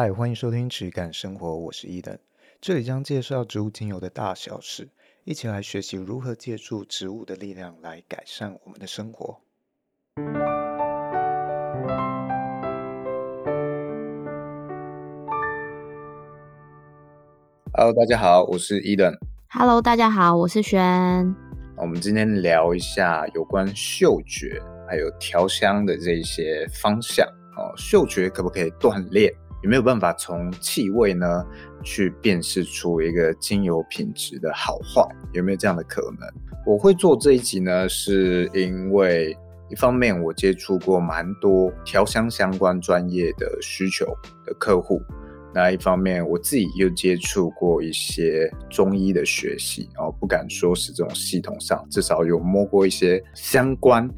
嗨，欢迎收听质感生活，我是伊登。这里将介绍植物精油的大小事，一起来学习如何借助植物的力量来改善我们的生活。Hello，大家好，我是伊登。Hello，大家好，我是轩。我们今天聊一下有关嗅觉还有调香的这些方向。哦，嗅觉可不可以锻炼？有没有办法从气味呢去辨识出一个精油品质的好坏？有没有这样的可能？我会做这一集呢，是因为一方面我接触过蛮多调香相关专业的需求的客户，那一方面我自己又接触过一些中医的学习，然后不敢说是这种系统上，至少有摸过一些相关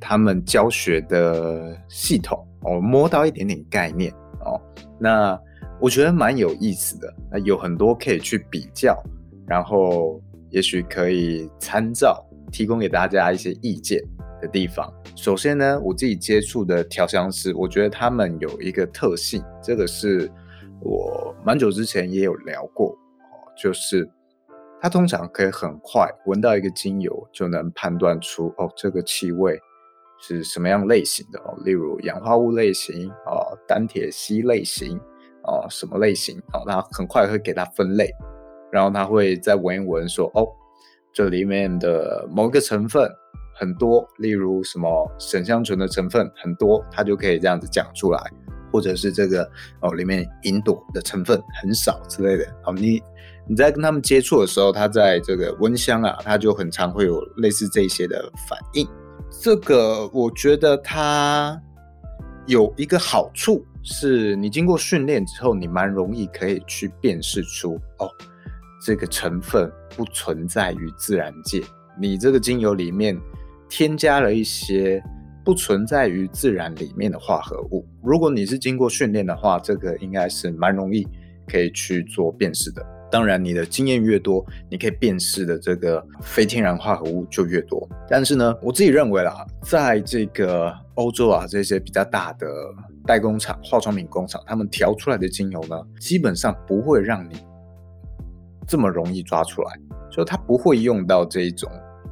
他们教学的系统，我摸到一点点概念。那我觉得蛮有意思的，那有很多可以去比较，然后也许可以参照，提供给大家一些意见的地方。首先呢，我自己接触的调香师，我觉得他们有一个特性，这个是我蛮久之前也有聊过，就是他通常可以很快闻到一个精油，就能判断出哦，这个气味。是什么样类型的哦？例如氧化物类型哦，单萜烯类型哦，什么类型哦？他很快会给它分类，然后他会再闻一闻说哦，这里面的某一个成分很多，例如什么沈香醇的成分很多，他就可以这样子讲出来，或者是这个哦里面银朵的成分很少之类的。哦，你你在跟他们接触的时候，他在这个闻香啊，他就很常会有类似这些的反应。这个我觉得它有一个好处，是你经过训练之后，你蛮容易可以去辨识出哦，这个成分不存在于自然界，你这个精油里面添加了一些不存在于自然里面的化合物。如果你是经过训练的话，这个应该是蛮容易可以去做辨识的。当然，你的经验越多，你可以辨识的这个非天然化合物就越多。但是呢，我自己认为啦，在这个欧洲啊，这些比较大的代工厂、化妆品工厂，他们调出来的精油呢，基本上不会让你这么容易抓出来，就它不会用到这一种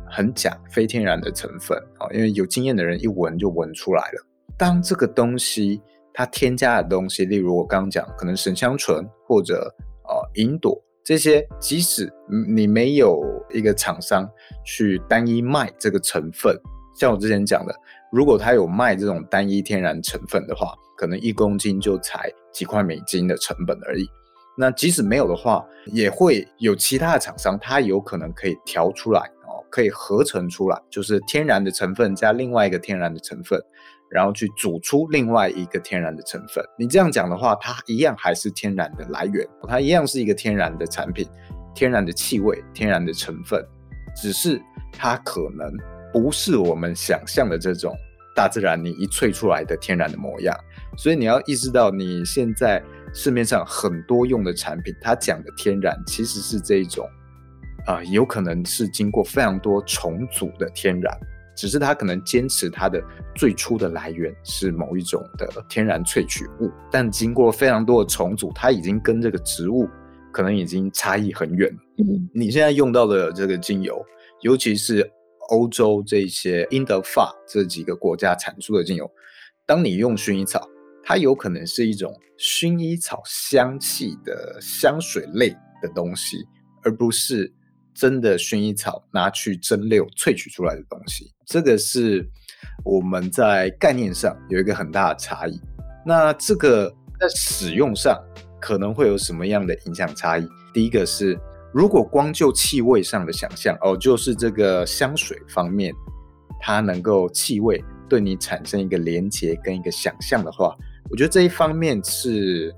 很假、非天然的成分啊，因为有经验的人一闻就闻出来了。当这个东西它添加的东西，例如我刚刚讲，可能沈香醇或者呃银朵。这些即使你没有一个厂商去单一卖这个成分，像我之前讲的，如果他有卖这种单一天然成分的话，可能一公斤就才几块美金的成本而已。那即使没有的话，也会有其他的厂商，他有可能可以调出来哦，可以合成出来，就是天然的成分加另外一个天然的成分。然后去煮出另外一个天然的成分，你这样讲的话，它一样还是天然的来源，它一样是一个天然的产品，天然的气味，天然的成分，只是它可能不是我们想象的这种大自然你一萃出来的天然的模样。所以你要意识到，你现在市面上很多用的产品，它讲的天然其实是这一种，啊、有可能是经过非常多重组的天然。只是它可能坚持它的最初的来源是某一种的天然萃取物，但经过非常多的重组，它已经跟这个植物可能已经差异很远。嗯，你现在用到的这个精油，尤其是欧洲这些英德法这几个国家产出的精油，当你用薰衣草，它有可能是一种薰衣草香气的香水类的东西，而不是。真的薰衣草拿去蒸馏萃取出来的东西，这个是我们在概念上有一个很大的差异。那这个在使用上可能会有什么样的影响差异？第一个是，如果光就气味上的想象，哦，就是这个香水方面，它能够气味对你产生一个连结跟一个想象的话，我觉得这一方面是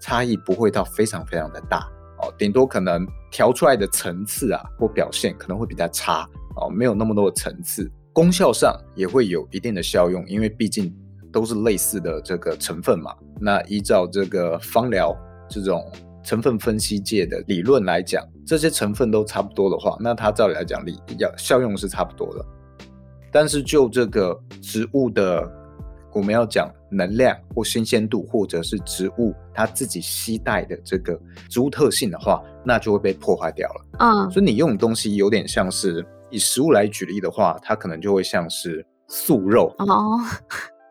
差异不会到非常非常的大。哦，顶多可能调出来的层次啊，或表现可能会比较差哦，没有那么多的层次，功效上也会有一定的效用，因为毕竟都是类似的这个成分嘛。那依照这个芳疗这种成分分析界的理论来讲，这些成分都差不多的话，那它照理来讲，理要效用是差不多的。但是就这个植物的我们要讲能量或新鲜度，或者是植物它自己携带的这个植物特性的话，那就会被破坏掉了。嗯，所以你用的东西有点像是以食物来举例的话，它可能就会像是素肉哦，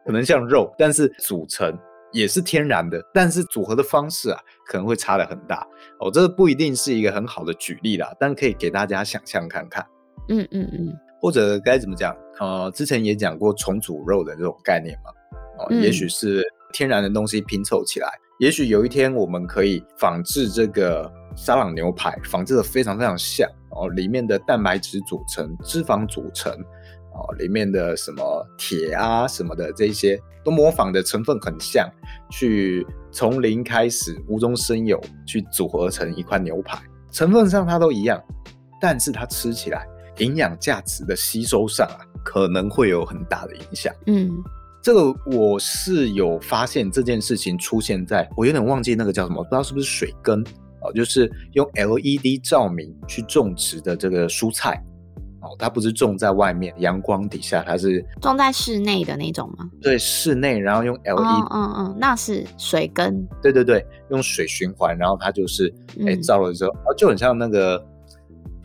可能像肉，但是组成也是天然的，但是组合的方式啊，可能会差的很大哦。这个不一定是一个很好的举例啦，但可以给大家想象看看。嗯嗯嗯，或者该怎么讲？呃，之前也讲过重组肉的这种概念嘛。哦，也许是天然的东西拼凑起来，嗯、也许有一天我们可以仿制这个沙朗牛排，仿制的非常非常像哦，里面的蛋白质组成、脂肪组成，哦，里面的什么铁啊什么的这些都模仿的成分很像，去从零开始无中生有去组合成一块牛排，成分上它都一样，但是它吃起来营养价值的吸收上啊，可能会有很大的影响。嗯。这个我是有发现这件事情出现在，我有点忘记那个叫什么，不知道是不是水根哦，就是用 LED 照明去种植的这个蔬菜哦，它不是种在外面阳光底下，它是种在室内的那种吗？对，室内，然后用 LED，嗯嗯嗯，那是水根，对对对，用水循环，然后它就是哎照了之后，哦，就很像那个。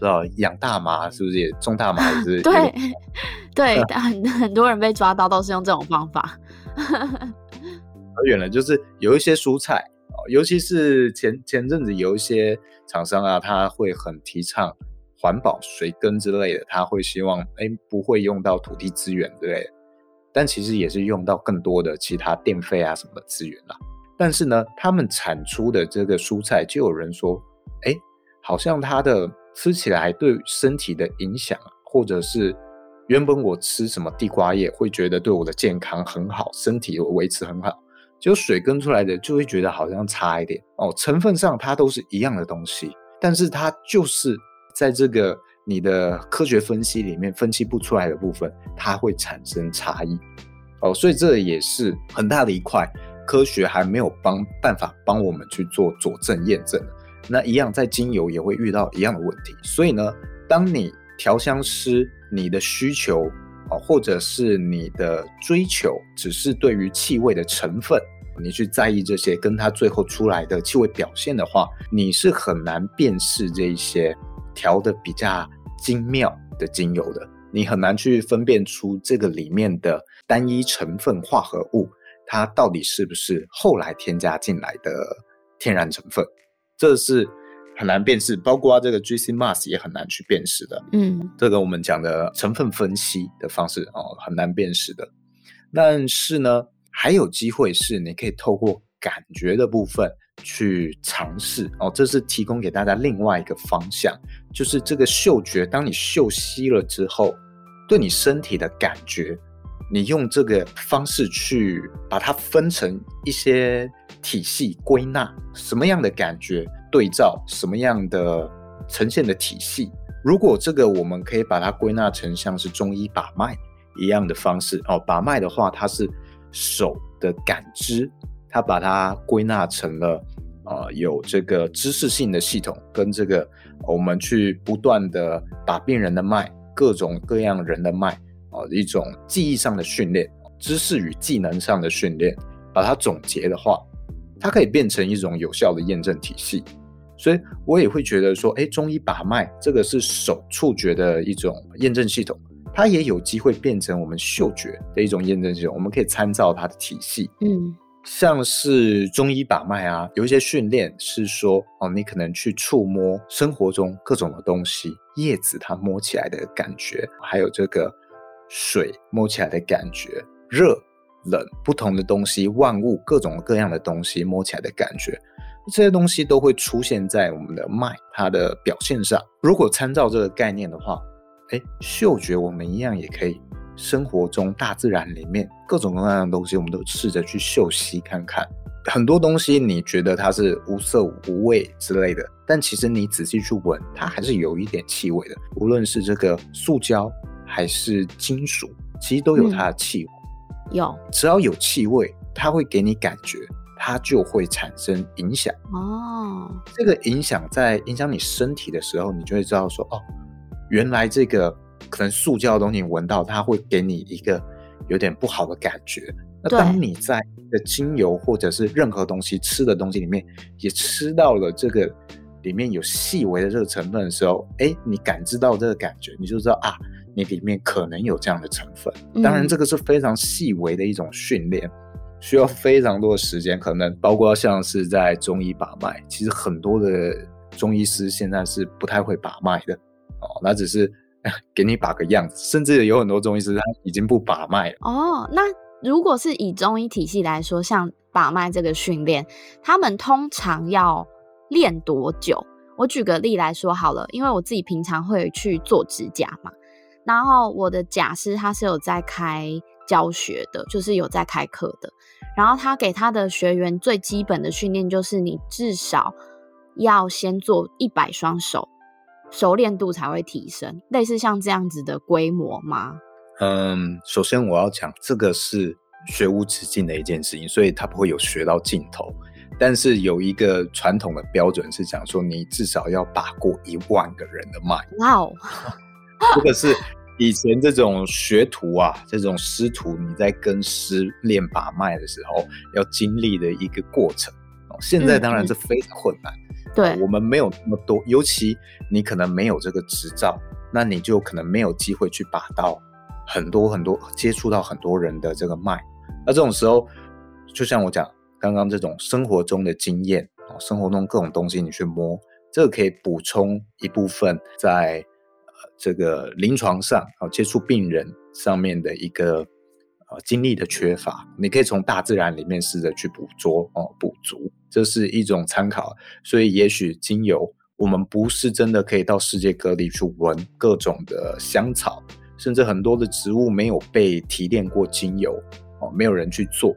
不知道养大麻是不是也种大麻？也是 对 对，很很多人被抓到都是用这种方法。而远了，就是有一些蔬菜哦，尤其是前前阵子有一些厂商啊，他会很提倡环保、水耕之类的，他会希望哎不会用到土地资源之类的，但其实也是用到更多的其他电费啊什么的资源啦。但是呢，他们产出的这个蔬菜，就有人说，哎，好像它的。吃起来对身体的影响，或者是原本我吃什么地瓜叶会觉得对我的健康很好，身体维持很好，就水跟出来的就会觉得好像差一点哦。成分上它都是一样的东西，但是它就是在这个你的科学分析里面分析不出来的部分，它会产生差异哦。所以这也是很大的一块科学还没有帮办法帮我们去做佐证验证的。那一样，在精油也会遇到一样的问题。所以呢，当你调香师你的需求啊，或者是你的追求，只是对于气味的成分，你去在意这些，跟它最后出来的气味表现的话，你是很难辨识这一些调的比较精妙的精油的。你很难去分辨出这个里面的单一成分化合物，它到底是不是后来添加进来的天然成分。这是很难辨识，包括这个 GC mass 也很难去辨识的。嗯，这个我们讲的成分分析的方式哦，很难辨识的。但是呢，还有机会是你可以透过感觉的部分去尝试哦。这是提供给大家另外一个方向，就是这个嗅觉，当你嗅吸了之后，对你身体的感觉。你用这个方式去把它分成一些体系归纳，什么样的感觉对照什么样的呈现的体系。如果这个我们可以把它归纳成像是中医把脉一样的方式哦，把脉的话，它是手的感知，它把它归纳成了呃有这个知识性的系统跟这个我们去不断的把病人的脉，各种各样人的脉。啊，一种记忆上的训练，知识与技能上的训练，把它总结的话，它可以变成一种有效的验证体系。所以我也会觉得说，哎，中医把脉这个是手触觉的一种验证系统，它也有机会变成我们嗅觉的一种验证系统。我们可以参照它的体系，嗯，像是中医把脉啊，有一些训练是说，哦，你可能去触摸生活中各种的东西，叶子它摸起来的感觉，还有这个。水摸起来的感觉，热、冷，不同的东西，万物各种各样的东西摸起来的感觉，这些东西都会出现在我们的脉它的表现上。如果参照这个概念的话，哎，嗅觉我们一样也可以，生活中大自然里面各种各样的东西，我们都试着去嗅吸看看。很多东西你觉得它是无色无味之类的，但其实你仔细去闻，它还是有一点气味的。无论是这个塑胶。还是金属，其实都有它的气味。嗯，有，只要有气味，它会给你感觉，它就会产生影响。哦，这个影响在影响你身体的时候，你就会知道说，哦，原来这个可能塑胶的东西闻到，它会给你一个有点不好的感觉。那当你在的精油或者是任何东西吃的东西里面，也吃到了这个里面有细微的这个成分的时候，哎，你感知到这个感觉，你就知道啊，你里面可能有这样的成分。当然，这个是非常细微的一种训练，需要非常多的时间，可能包括像是在中医把脉，其实很多的中医师现在是不太会把脉的哦，那只是 给你把个样子，甚至有很多中医师他已经不把脉了。哦，那。如果是以中医体系来说，像把脉这个训练，他们通常要练多久？我举个例来说好了，因为我自己平常会去做指甲嘛，然后我的甲师他是有在开教学的，就是有在开课的，然后他给他的学员最基本的训练就是你至少要先做一百双手，熟练度才会提升，类似像这样子的规模吗？嗯，首先我要讲，这个是学无止境的一件事情，所以他不会有学到尽头。但是有一个传统的标准是讲说，你至少要把过一万个人的脉。哇哦，这个是以前这种学徒啊，这种师徒你在跟师练把脉的时候要经历的一个过程。现在当然是非常困难，嗯、对我们没有那么多，尤其你可能没有这个执照，那你就可能没有机会去把到。很多很多接触到很多人的这个脉，那这种时候，就像我讲刚刚这种生活中的经验啊，生活中各种东西你去摸，这个可以补充一部分在呃这个临床上啊接触病人上面的一个呃经历的缺乏，你可以从大自然里面试着去捕捉哦补足，这是一种参考。所以也许精油，我们不是真的可以到世界各地去闻各种的香草。甚至很多的植物没有被提炼过精油哦，没有人去做。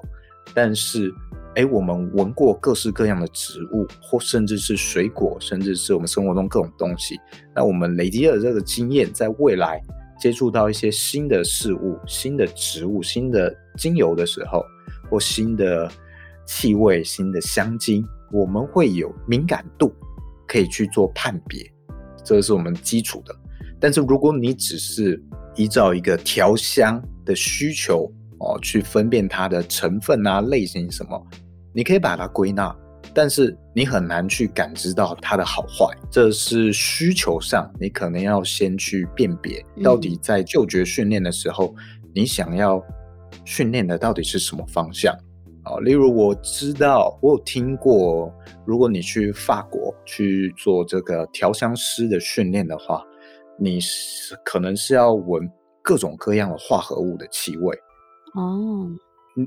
但是，哎，我们闻过各式各样的植物，或甚至是水果，甚至是我们生活中各种东西。那我们累积了这个经验，在未来接触到一些新的事物、新的植物、新的精油的时候，或新的气味、新的香精，我们会有敏感度，可以去做判别。这是我们基础的。但是，如果你只是依照一个调香的需求哦，去分辨它的成分啊、类型什么，你可以把它归纳，但是你很难去感知到它的好坏。这是需求上，你可能要先去辨别，到底在嗅觉训练的时候，嗯、你想要训练的到底是什么方向？哦，例如我知道，我有听过，如果你去法国去做这个调香师的训练的话。你是可能是要闻各种各样的化合物的气味哦，你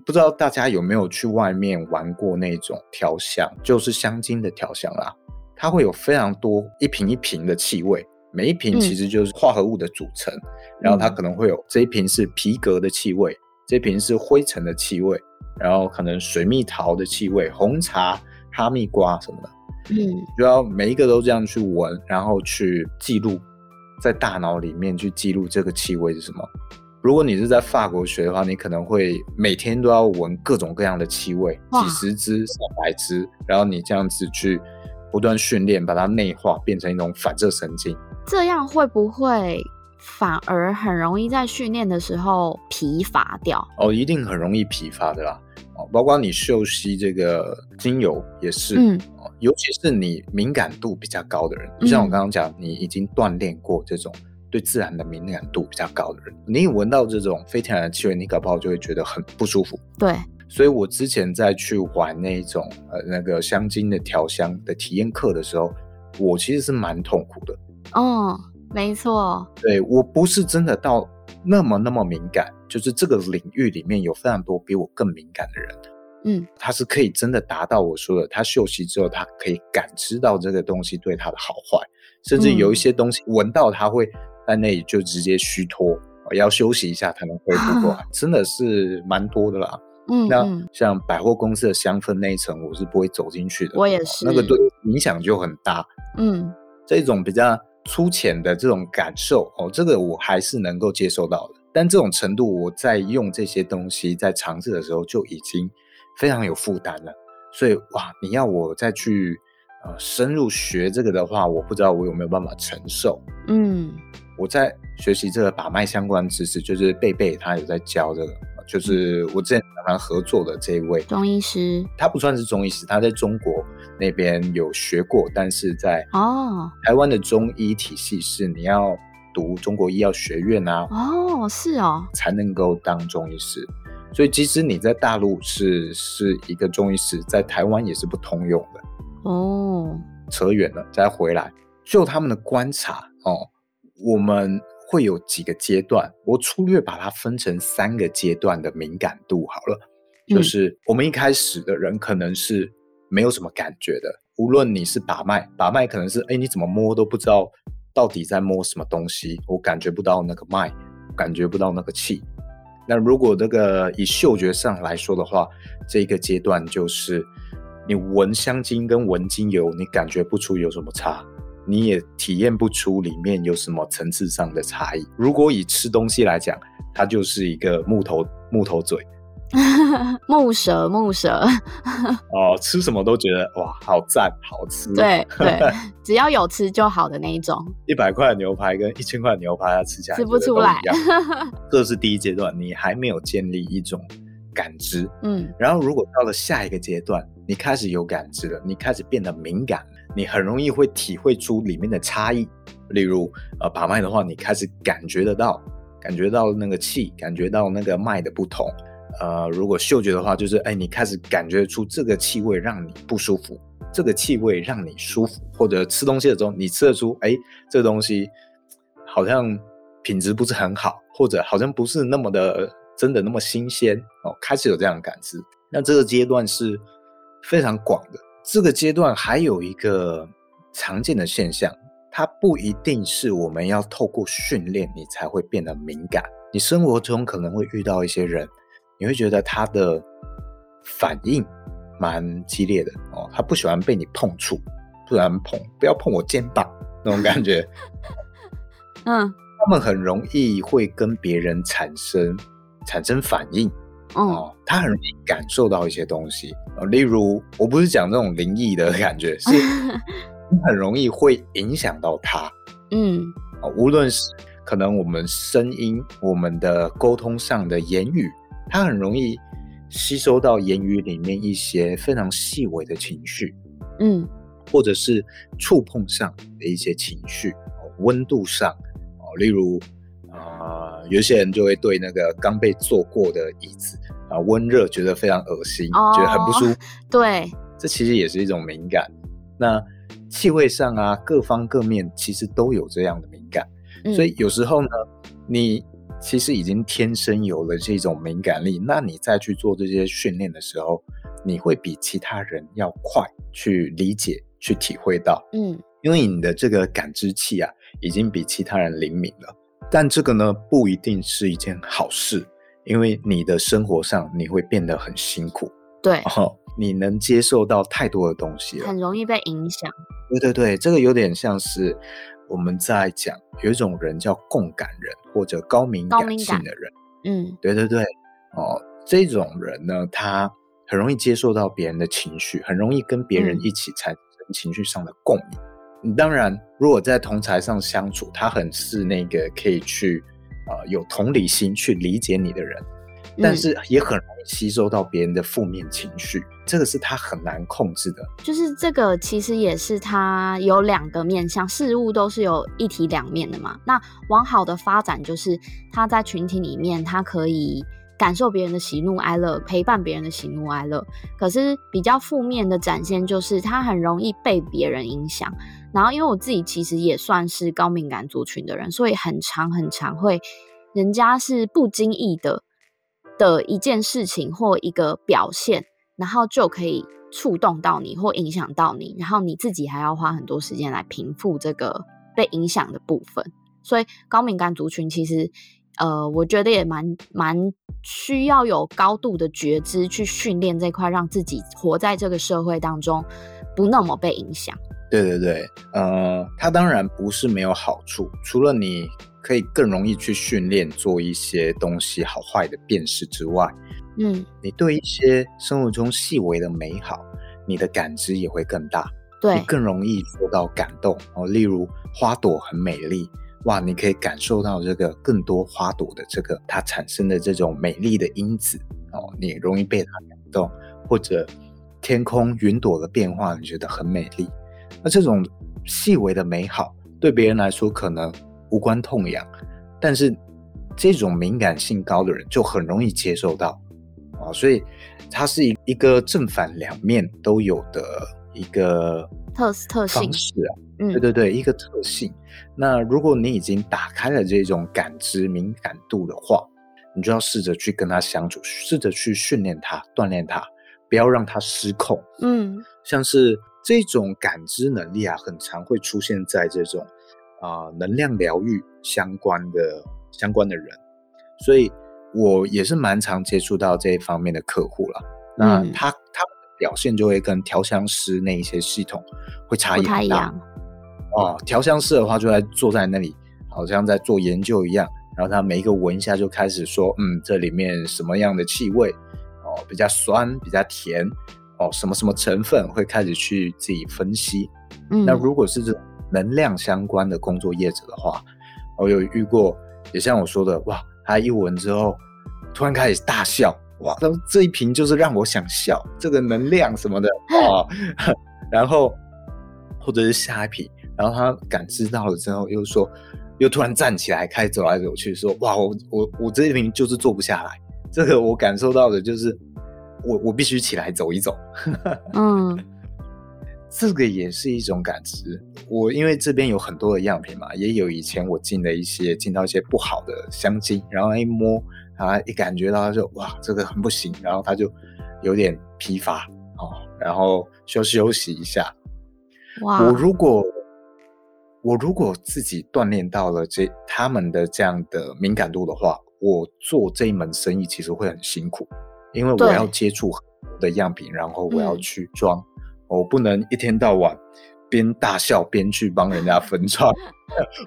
不知道大家有没有去外面玩过那种调香，就是香精的调香啦。它会有非常多一瓶一瓶的气味，每一瓶其实就是化合物的组成。嗯、然后它可能会有这一瓶是皮革的气味，这一瓶是灰尘的气味，然后可能水蜜桃的气味、红茶、哈密瓜什么的。嗯，就要每一个都这样去闻，然后去记录。在大脑里面去记录这个气味是什么？如果你是在法国学的话，你可能会每天都要闻各种各样的气味，几十支、上百支，然后你这样子去不断训练，把它内化，变成一种反射神经。这样会不会反而很容易在训练的时候疲乏掉？哦，一定很容易疲乏的啦。哦包括你嗅吸这个精油也是，嗯，尤其是你敏感度比较高的人，就像我刚刚讲，你已经锻炼过这种对自然的敏感度比较高的人，你闻到这种非天然的气味，你搞不好就会觉得很不舒服。对，所以我之前在去玩那种呃那个香精的调香的体验课的时候，我其实是蛮痛苦的。哦，没错，对，我不是真的到那么那么敏感。就是这个领域里面有非常多比我更敏感的人，嗯，他是可以真的达到我说的，他嗅息之后，他可以感知到这个东西对他的好坏，甚至有一些东西闻到他会在那里就直接虚脱，要休息一下才能恢复过来，真的是蛮多的啦。嗯，那像百货公司的香氛那一层，我是不会走进去的，我也是，那个对影响就很大。嗯，这种比较粗浅的这种感受哦，这个我还是能够接受到的。但这种程度，我在用这些东西在尝试的时候就已经非常有负担了。所以哇，你要我再去呃深入学这个的话，我不知道我有没有办法承受。嗯，我在学习这个把脉相关知识，就是贝贝他有在教这个就是我之前跟他合作的这一位中医师，他不算是中医师，他在中国那边有学过，但是在哦。台湾的中医体系是你要读中国医药学院啊，哦是哦，才能够当中医师。所以即使你在大陆是是一个中医师，在台湾也是不通用的。哦，扯远了，再回来，就他们的观察哦，我们会有几个阶段，我粗略把它分成三个阶段的敏感度好了。就是我们一开始的人可能是没有什么感觉的，无论你是把脉，把脉可能是哎你怎么摸都不知道到底在摸什么东西，我感觉不到那个脉，感觉不到那个气。那如果这个以嗅觉上来说的话，这个阶段就是你闻香精跟闻精油，你感觉不出有什么差，你也体验不出里面有什么层次上的差异。如果以吃东西来讲，它就是一个木头木头嘴。木蛇，木蛇哦，吃什么都觉得哇，好赞，好吃。对对，只要有吃就好的那一种。一百块的牛排跟一千块的牛排，它吃起来吃不出来。这是第一阶段，你还没有建立一种感知。嗯，然后如果到了下一个阶段，你开始有感知了，你开始变得敏感，你很容易会体会出里面的差异。例如，呃，把脉的话，你开始感觉得到，感觉到那个气，感觉到那个脉的不同。呃，如果嗅觉的话，就是哎，你开始感觉出这个气味让你不舒服，这个气味让你舒服，或者吃东西的时候，你吃得出，哎，这东西好像品质不是很好，或者好像不是那么的真的那么新鲜哦，开始有这样的感知。那这个阶段是非常广的。这个阶段还有一个常见的现象，它不一定是我们要透过训练你才会变得敏感，你生活中可能会遇到一些人。你会觉得他的反应蛮激烈的哦，他不喜欢被你碰触，不然碰，不要碰我肩膀那种感觉。嗯，他们很容易会跟别人产生产生反应哦，他很容易感受到一些东西哦，例如我不是讲那种灵异的感觉，是很容易会影响到他。嗯，哦，无论是可能我们声音、我们的沟通上的言语。他很容易吸收到言语里面一些非常细微的情绪，嗯，或者是触碰上的一些情绪，温度上，哦，例如啊、呃，有些人就会对那个刚被坐过的椅子啊温热觉得非常恶心，哦，觉得很不舒服。对，这其实也是一种敏感。那气味上啊，各方各面其实都有这样的敏感，嗯，所以有时候呢，你。其实已经天生有了这种敏感力，那你再去做这些训练的时候，你会比其他人要快去理解、去体会到。嗯，因为你的这个感知器啊，已经比其他人灵敏了。但这个呢，不一定是一件好事，因为你的生活上你会变得很辛苦。对，哦，你能接受到太多的东西了，很容易被影响。对对对，这个有点像是。我们在讲有一种人叫共感人或者高敏感性的人，嗯，对对对，哦，这种人呢，他很容易接受到别人的情绪，很容易跟别人一起产生情绪上的共鸣。嗯、当然，如果在同才上相处，他很是那个可以去呃有同理心去理解你的人。但是也很容易吸收到别人的负面情绪，嗯，这个是他很难控制的。就是这个其实也是他有两个面向，事物都是有一体两面的嘛。那往好的发展，就是他在群体里面，他可以感受别人的喜怒哀乐，陪伴别人的喜怒哀乐。可是比较负面的展现，就是他很容易被别人影响。然后因为我自己其实也算是高敏感族群的人，所以很常很常会，人家是不经意的。的一件事情或一个表现，然后就可以触动到你或影响到你，然后你自己还要花很多时间来平复这个被影响的部分。所以高敏感族群其实，呃，我觉得也蛮蛮需要有高度的觉知去训练这块，让自己活在这个社会当中不那么被影响。对对对，呃，它当然不是没有好处，除了你。可以更容易去训练做一些东西好坏的辨识之外，嗯，你对一些生活中细微的美好，你的感知也会更大，对，你更容易受到感动哦。例如花朵很美丽哇，你可以感受到这个更多花朵的这个它产生的这种美丽的因子哦，你容易被它感动，或者天空云朵的变化，你觉得很美丽。那这种细微的美好，对别人来说可能无关痛痒，但是这种敏感性高的人就很容易接受到啊，所以它是一一个正反两面都有的一个特特性方式啊。对对对，一个特性。那如果你已经打开了这种感知敏感度的话，你就要试着去跟他相处，试着去训练他、锻炼他，不要让他失控。嗯，像是这种感知能力啊，很常会出现在这种啊、呃、能量疗愈相关的相关的人，所以我也是蛮常接触到这一方面的客户了。那他、嗯、他们的表现就会跟调香师那一些系统会差异很大。哦，调香师的话就在坐在那里，好像在做研究一样。然后他每一个闻一下就开始说，嗯，这里面什么样的气味？哦，比较酸，比较甜，哦，什么什么成分会开始去自己分析。嗯，那如果是这种能量相关的工作业者的话，我有遇过，也像我说的，哇，他一闻之后突然开始大笑，哇，那这一瓶就是让我想笑，这个能量什么的哦，然后或者是下一瓶。然后他感知到了之后，又说，又突然站起来，开始走来走去，说：“哇，我我我这一瓶就是坐不下来。这个我感受到的就是，我我必须起来走一走。”嗯，这个也是一种感知。我因为这边有很多的样品嘛，也有以前我进的一些进到一些不好的香精，然后一摸，啊一感觉到他就哇，这个很不行，然后他就有点疲乏哦，然后休休息一下。哇，我如果。我如果自己锻炼到了这他们的这样的敏感度的话，我做这一门生意其实会很辛苦，因为我要接触很多的样品，然后我要去装，嗯、我不能一天到晚边大笑边去帮人家分装，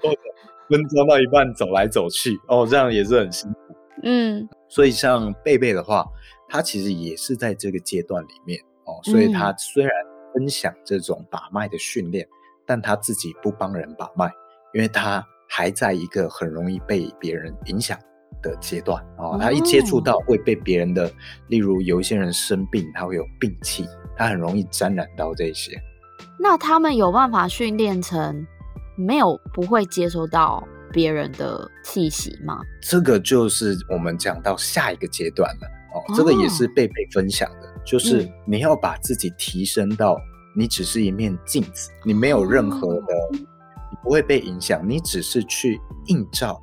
分装到一半走来走去，哦，这样也是很辛苦。嗯，所以像贝贝的话，他其实也是在这个阶段里面哦，所以他虽然分享这种把脉的训练。但他自己不帮人把脉，因为他还在一个很容易被别人影响的阶段哦。他一接触到会被别人的，例如有一些人生病，他会有病气，他很容易沾染到这些。那他们有办法训练成没有不会接收到别人的气息吗？这个就是我们讲到下一个阶段了哦。这个也是贝贝分享的，就是你要把自己提升到。你只是一面镜子，你没有任何的，你不会被影响，你只是去映照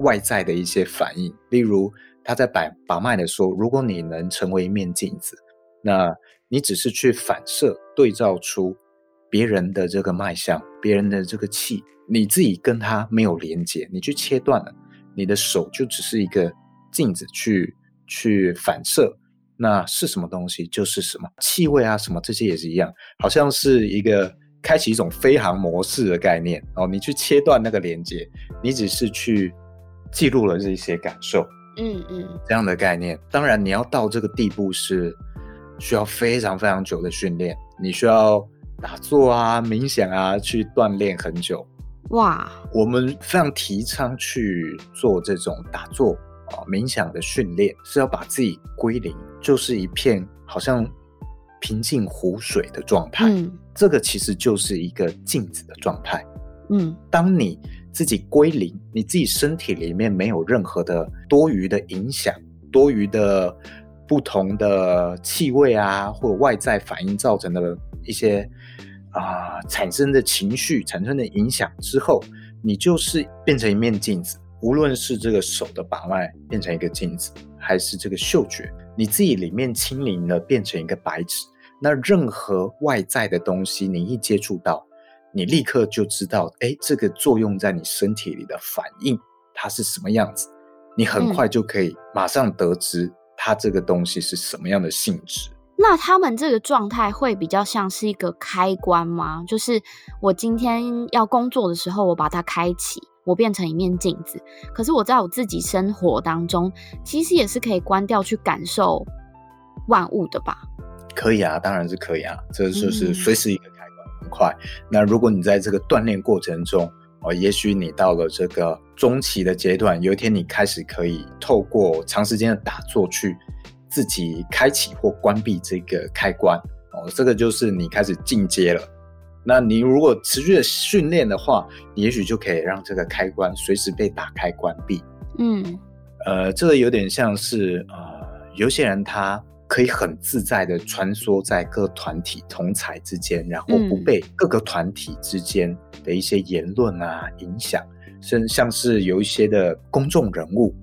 外在的一些反应。例如，他在把把脉的时候，如果你能成为一面镜子，那你只是去反射对照出别人的这个脉象，别人的这个气，你自己跟他没有连接，你去切断了，你的手就只是一个镜子去去反射。那是什么东西就是什么气味啊，什么这些也是一样，好像是一个开启一种飞航模式的概念哦。你去切断那个连接，你只是去记录了这些感受，嗯嗯，这样的概念。当然，你要到这个地步是需要非常非常久的训练，你需要打坐啊、冥想啊，去锻炼很久。哇，我们非常提倡去做这种打坐啊。冥想的训练是要把自己归零，就是一片好像平静湖水的状态。嗯，这个其实就是一个镜子的状态。嗯，当你自己归零，你自己身体里面没有任何的多余的影响、多余的不同的气味啊，或外在反应造成的一些啊、产生的情绪、产生的影响之后，你就是变成一面镜子。无论是这个手的把脉变成一个镜子，还是这个嗅觉，你自己里面清零了变成一个白纸，那任何外在的东西，你一接触到，你立刻就知道，哎，这个作用在你身体里的反应，它是什么样子，你很快就可以马上得知它这个东西是什么样的性质。嗯。那他们这个状态会比较像是一个开关吗？就是我今天要工作的时候，我把它开启。我变成一面镜子，可是我在我自己生活当中，其实也是可以关掉去感受万物的吧？可以啊，当然是可以啊，这就是随时一个快。那如果你在这个锻炼过程中，哦，也许你到了这个中期的阶段，有一天你开始可以透过长时间的打坐去自己开启或关闭这个开关哦，这个就是你开始进阶了。那你如果持续的训练的话，你也许就可以让这个开关随时被打开关闭。嗯，呃，这个有点像是呃，有些人他可以很自在的穿梭在各团体同侪之间，然后不被各个团体之间的一些言论啊影响，甚至像是有一些的公众人物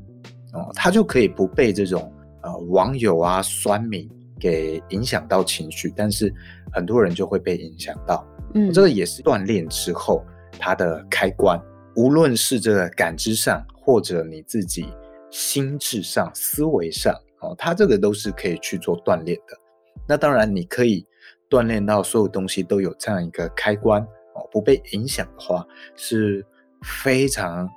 哦、呃，他就可以不被这种呃网友啊酸民给影响到情绪，但是很多人就会被影响到。嗯，这个也是锻炼之后它的开关，无论是这个感知上，或者你自己心智上、思维上，哦，它这个都是可以去做锻炼的。那当然，你可以锻炼到所有东西都有这样一个开关，哦，不被影响的话，是非常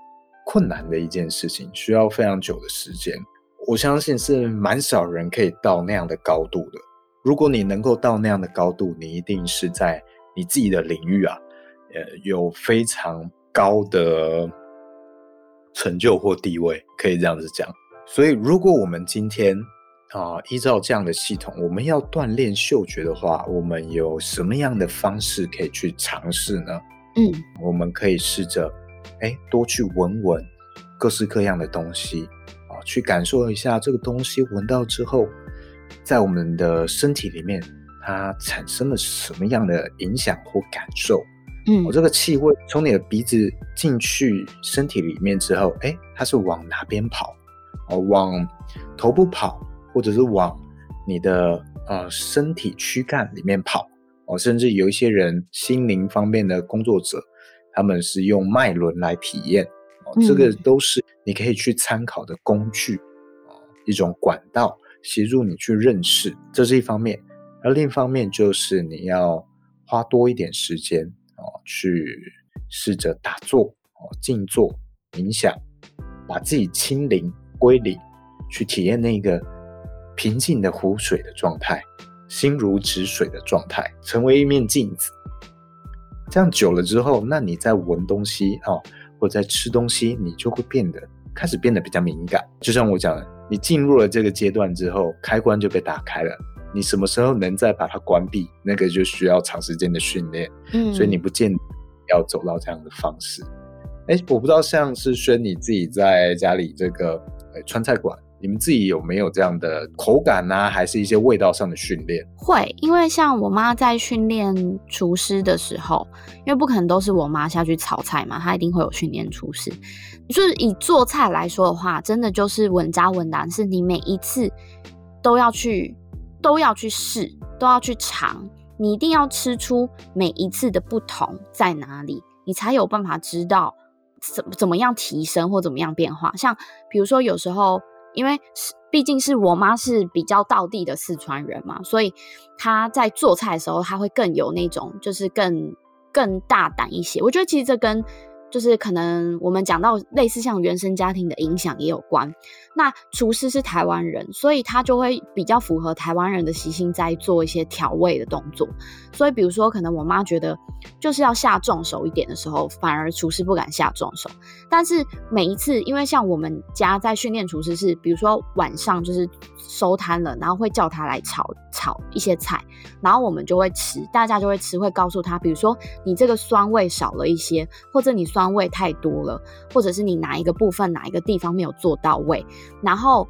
困难的一件事情，需要非常久的时间。我相信是蛮少人可以到那样的高度的。如果你能够到那样的高度，你一定是在。你自己的领域啊，呃，有非常高的成就或地位，可以这样子讲。所以，如果我们今天啊，依照这样的系统，我们要锻炼嗅觉的话，我们有什么样的方式可以去尝试呢？嗯，我们可以试着，哎，多去闻闻各式各样的东西啊，去感受一下这个东西闻到之后，在我们的身体里面。它产生了什么样的影响或感受？嗯，我这个气味从你的鼻子进去身体里面之后，哎，它是往哪边跑？哦，往头部跑，或者是往你的呃身体躯干里面跑？哦，甚至有一些人心灵方面的工作者，他们是用脉轮来体验。哦，这个都是你可以去参考的工具，哦，一种管道协助你去认识，这是一方面。而另一方面，就是你要花多一点时间哦，去试着打坐哦，静坐冥想，把自己清零归零，去体验那个平静的湖水的状态，心如止水的状态，成为一面镜子。这样久了之后，那你在闻东西哦，或在吃东西，你就会变得开始变得比较敏感。就像我讲的，你进入了这个阶段之后，开关就被打开了。你什么时候能再把它关闭？那个就需要长时间的训练，嗯，所以你不见得要走到这样的方式。哎，我不知道像是轩你自己在家里这个川菜馆，你们自己有没有这样的口感啊，还是一些味道上的训练？会，因为像我妈在训练厨师的时候，因为不可能都是我妈下去炒菜嘛，她一定会有训练厨师。就是以做菜来说的话，真的就是稳扎稳打，是你每一次都要去。都要去试，都要去尝，你一定要吃出每一次的不同在哪里，你才有办法知道怎怎么样提升或怎么样变化。像比如说有时候，因为是毕竟是我妈是比较道地的四川人嘛，所以她在做菜的时候，她会更有那种就是更更大胆一些。我觉得其实这跟就是可能我们讲到类似像原生家庭的影响也有关。那厨师是台湾人，所以他就会比较符合台湾人的习性，在做一些调味的动作。所以比如说，可能我妈觉得就是要下重手一点的时候，反而厨师不敢下重手。但是每一次，因为像我们家在训练厨师是，比如说晚上就是收摊了，然后会叫他来炒炒一些菜，然后我们就会吃，大家就会吃，会告诉他，比如说你这个酸味少了一些，或者你酸方位太多了，或者是你哪一个部分哪一个地方没有做到位。然后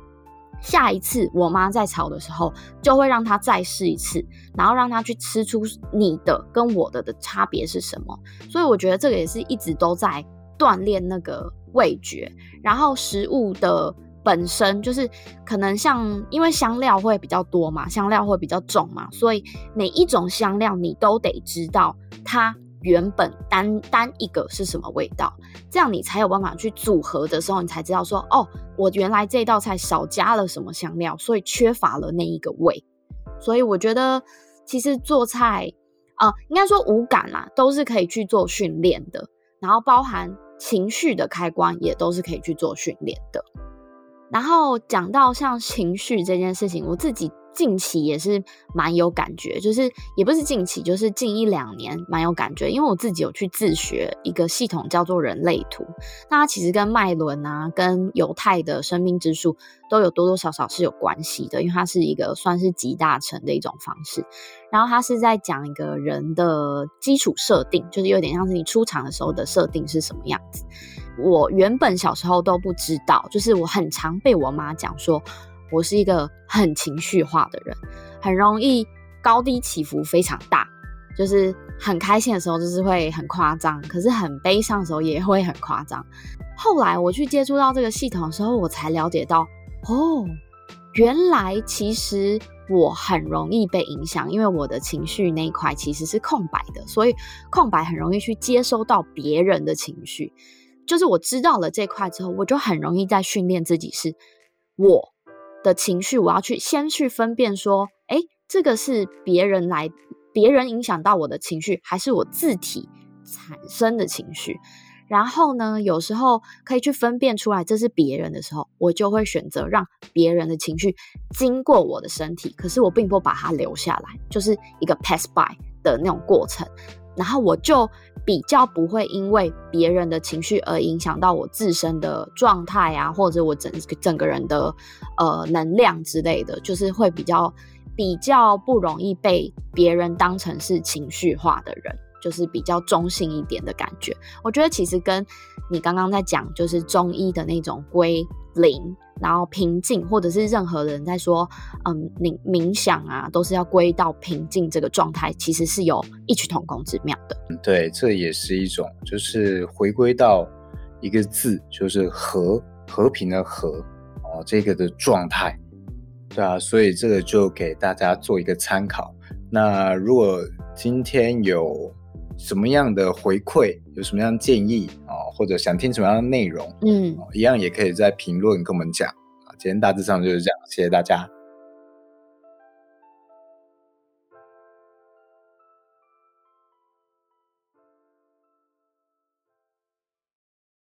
下一次我妈在炒的时候，就会让她再试一次，然后让她去吃出你的跟我的的差别是什么。所以我觉得这个也是一直都在锻炼那个味觉。然后食物的本身就是可能像，因为香料会比较多嘛，香料会比较重嘛，所以每一种香料你都得知道它。原本单单一个是什么味道，这样你才有办法去组合的时候，你才知道说，哦，我原来这道菜少加了什么香料，所以缺乏了那一个味。所以我觉得，其实做菜啊，应该说五感啦，都是可以去做训练的。然后包含情绪的开关，也都是可以去做训练的。然后讲到像情绪这件事情，我自己近期也是蛮有感觉，就是也不是近期，就是近一两年蛮有感觉，因为我自己有去自学一个系统叫做人类图，那它其实跟脉轮啊，跟犹太的生命之树都有多多少少是有关系的，因为它是一个算是集大成的一种方式，然后它是在讲一个人的基础设定，就是有点像是你出场的时候的设定是什么样子。我原本小时候都不知道，就是我很常被我妈讲说，我是一个很情绪化的人，很容易高低起伏非常大，就是很开心的时候就是会很夸张，可是很悲伤的时候也会很夸张。后来我去接触到这个系统的时候，我才了解到，哦，原来其实我很容易被影响，因为我的情绪那一块其实是空白的，所以空白很容易去接收到别人的情绪。就是我知道了这块之后，我就很容易在训练自己，是我的情绪，我要去先去分辨说，哎，这个是别人来，别人影响到我的情绪，还是我自体产生的情绪？然后呢，有时候可以去分辨出来这是别人的时候，我就会选择让别人的情绪经过我的身体，可是我并不把它留下来，就是一个 pass by 的那种过程。然后我就比较不会因为别人的情绪而影响到我自身的状态啊，或者我整整个人的呃能量之类的，就是会比较比较不容易被别人当成是情绪化的人，就是比较中性一点的感觉。我觉得其实跟你刚刚在讲，就是中医的那种归零。然后平静，或者是任何人在说，嗯，冥冥想啊，都是要归到平静这个状态，其实是有异曲同工之妙的。对，这也是一种，就是回归到一个字，就是和，和平的和，哦，这个的状态。对啊，所以这个就给大家做一个参考。那如果今天有什么样的回馈，有什么样的建议啊？或者想听什么样的内容，嗯，一样也可以在评论跟我们讲啊。今天大致上就是这样，谢谢大家。